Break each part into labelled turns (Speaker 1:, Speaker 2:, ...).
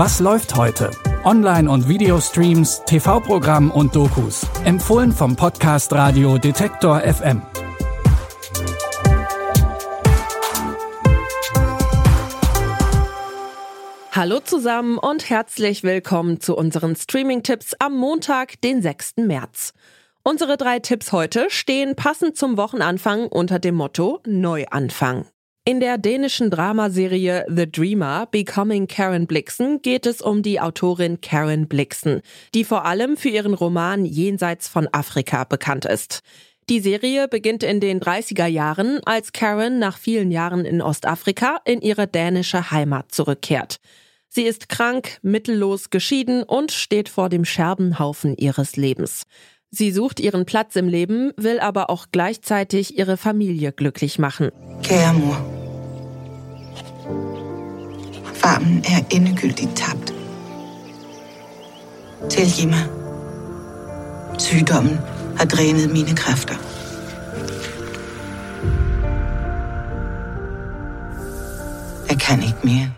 Speaker 1: Was läuft heute? Online- und Videostreams, TV-Programm und Dokus. Empfohlen vom Podcast Radio Detektor FM.
Speaker 2: Hallo zusammen und herzlich willkommen zu unseren Streaming-Tipps am Montag, den 6. März. Unsere drei Tipps heute stehen passend zum Wochenanfang unter dem Motto Neuanfang. In der dänischen Dramaserie The Dreamer Becoming Karen Blixen geht es um die Autorin Karen Blixen, die vor allem für ihren Roman Jenseits von Afrika bekannt ist. Die Serie beginnt in den 30er Jahren, als Karen nach vielen Jahren in Ostafrika in ihre dänische Heimat zurückkehrt. Sie ist krank, mittellos, geschieden und steht vor dem Scherbenhaufen ihres Lebens. Sie sucht ihren Platz im Leben, will aber auch gleichzeitig ihre Familie glücklich machen.
Speaker 3: Mor. Farmen er endegyldigt tabt. Tilgiv mig. Sygdommen har drænet mine kræfter. Jeg kan ikke mere.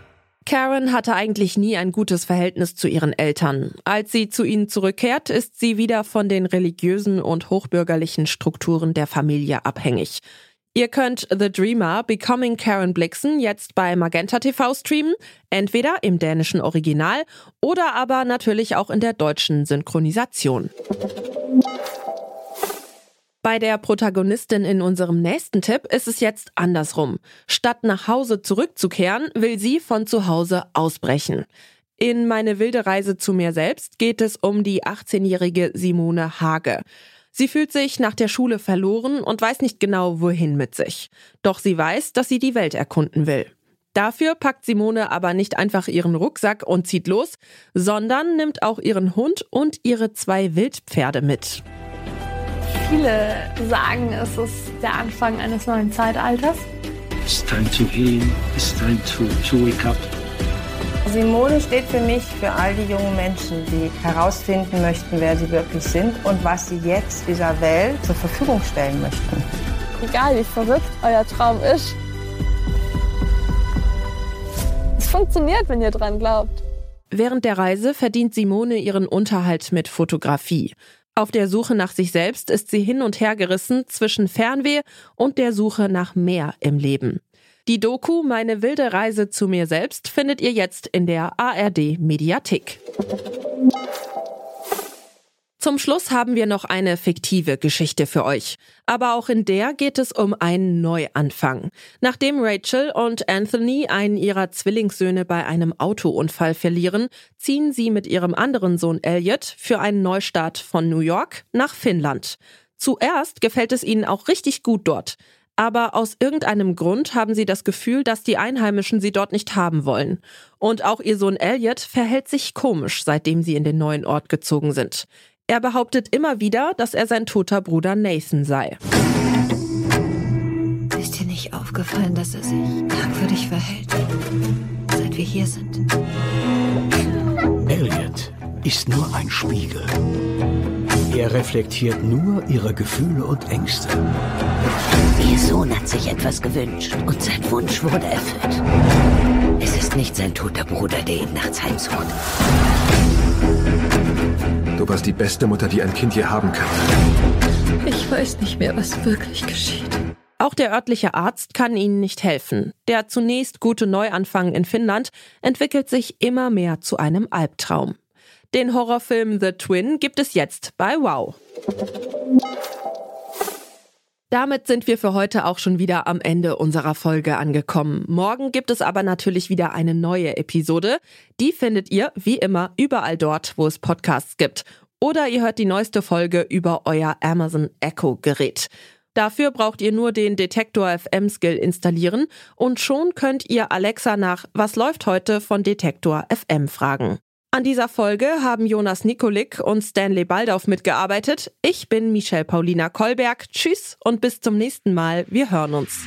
Speaker 2: Karen hatte eigentlich nie ein gutes Verhältnis zu ihren Eltern. Als sie zu ihnen zurückkehrt, ist sie wieder von den religiösen und hochbürgerlichen Strukturen der Familie abhängig. Ihr könnt The Dreamer Becoming Karen Blixen jetzt bei Magenta TV streamen, entweder im dänischen Original oder aber natürlich auch in der deutschen Synchronisation. Bei der Protagonistin in unserem nächsten Tipp ist es jetzt andersrum. Statt nach Hause zurückzukehren, will sie von zu Hause ausbrechen. In Meine wilde Reise zu mir selbst geht es um die 18-jährige Simone Hage. Sie fühlt sich nach der Schule verloren und weiß nicht genau, wohin mit sich. Doch sie weiß, dass sie die Welt erkunden will. Dafür packt Simone aber nicht einfach ihren Rucksack und zieht los, sondern nimmt auch ihren Hund und ihre zwei Wildpferde mit.
Speaker 4: Viele sagen, es ist der Anfang eines neuen Zeitalters.
Speaker 5: It's time to heal. It's time to, to wake up.
Speaker 6: Simone steht für mich für all die jungen Menschen, die herausfinden möchten, wer sie wirklich sind und was sie jetzt dieser Welt zur Verfügung stellen möchten.
Speaker 4: Egal wie verrückt euer Traum ist. Es funktioniert, wenn ihr dran glaubt.
Speaker 2: Während der Reise verdient Simone ihren Unterhalt mit Fotografie. Auf der Suche nach sich selbst ist sie hin und her gerissen zwischen Fernweh und der Suche nach mehr im Leben. Die Doku Meine wilde Reise zu mir selbst findet ihr jetzt in der ARD Mediathek. Zum Schluss haben wir noch eine fiktive Geschichte für euch. Aber auch in der geht es um einen Neuanfang. Nachdem Rachel und Anthony einen ihrer Zwillingssöhne bei einem Autounfall verlieren, ziehen sie mit ihrem anderen Sohn Elliot für einen Neustart von New York nach Finnland. Zuerst gefällt es ihnen auch richtig gut dort. Aber aus irgendeinem Grund haben sie das Gefühl, dass die Einheimischen sie dort nicht haben wollen. Und auch ihr Sohn Elliot verhält sich komisch, seitdem sie in den neuen Ort gezogen sind. Er behauptet immer wieder, dass er sein toter Bruder Nathan sei.
Speaker 7: Ist dir nicht aufgefallen, dass er sich merkwürdig verhält, seit wir hier sind?
Speaker 5: Elliot ist nur ein Spiegel. Er reflektiert nur ihre Gefühle und Ängste.
Speaker 7: Ihr Sohn hat sich etwas gewünscht und sein Wunsch wurde erfüllt. Es ist nicht sein toter Bruder, der ihn nachts heimsucht.
Speaker 8: Du warst die beste Mutter, die ein Kind je haben kann.
Speaker 7: Ich weiß nicht mehr, was wirklich geschieht.
Speaker 2: Auch der örtliche Arzt kann ihnen nicht helfen. Der zunächst gute Neuanfang in Finnland entwickelt sich immer mehr zu einem Albtraum. Den Horrorfilm The Twin gibt es jetzt bei Wow. Damit sind wir für heute auch schon wieder am Ende unserer Folge angekommen. Morgen gibt es aber natürlich wieder eine neue Episode. Die findet ihr wie immer überall dort, wo es Podcasts gibt. Oder ihr hört die neueste Folge über euer Amazon Echo Gerät. Dafür braucht ihr nur den Detektor FM Skill installieren und schon könnt ihr Alexa nach Was läuft heute von Detektor FM fragen. An dieser Folge haben Jonas Nikolik und Stanley Baldauf mitgearbeitet. Ich bin Michelle Paulina Kolberg. Tschüss und bis zum nächsten Mal. Wir hören uns.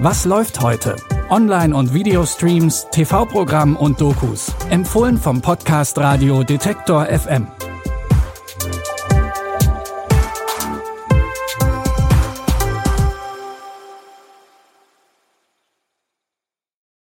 Speaker 1: Was läuft heute? Online- und Videostreams, TV-Programm und Dokus. Empfohlen vom Podcast Radio Detektor FM.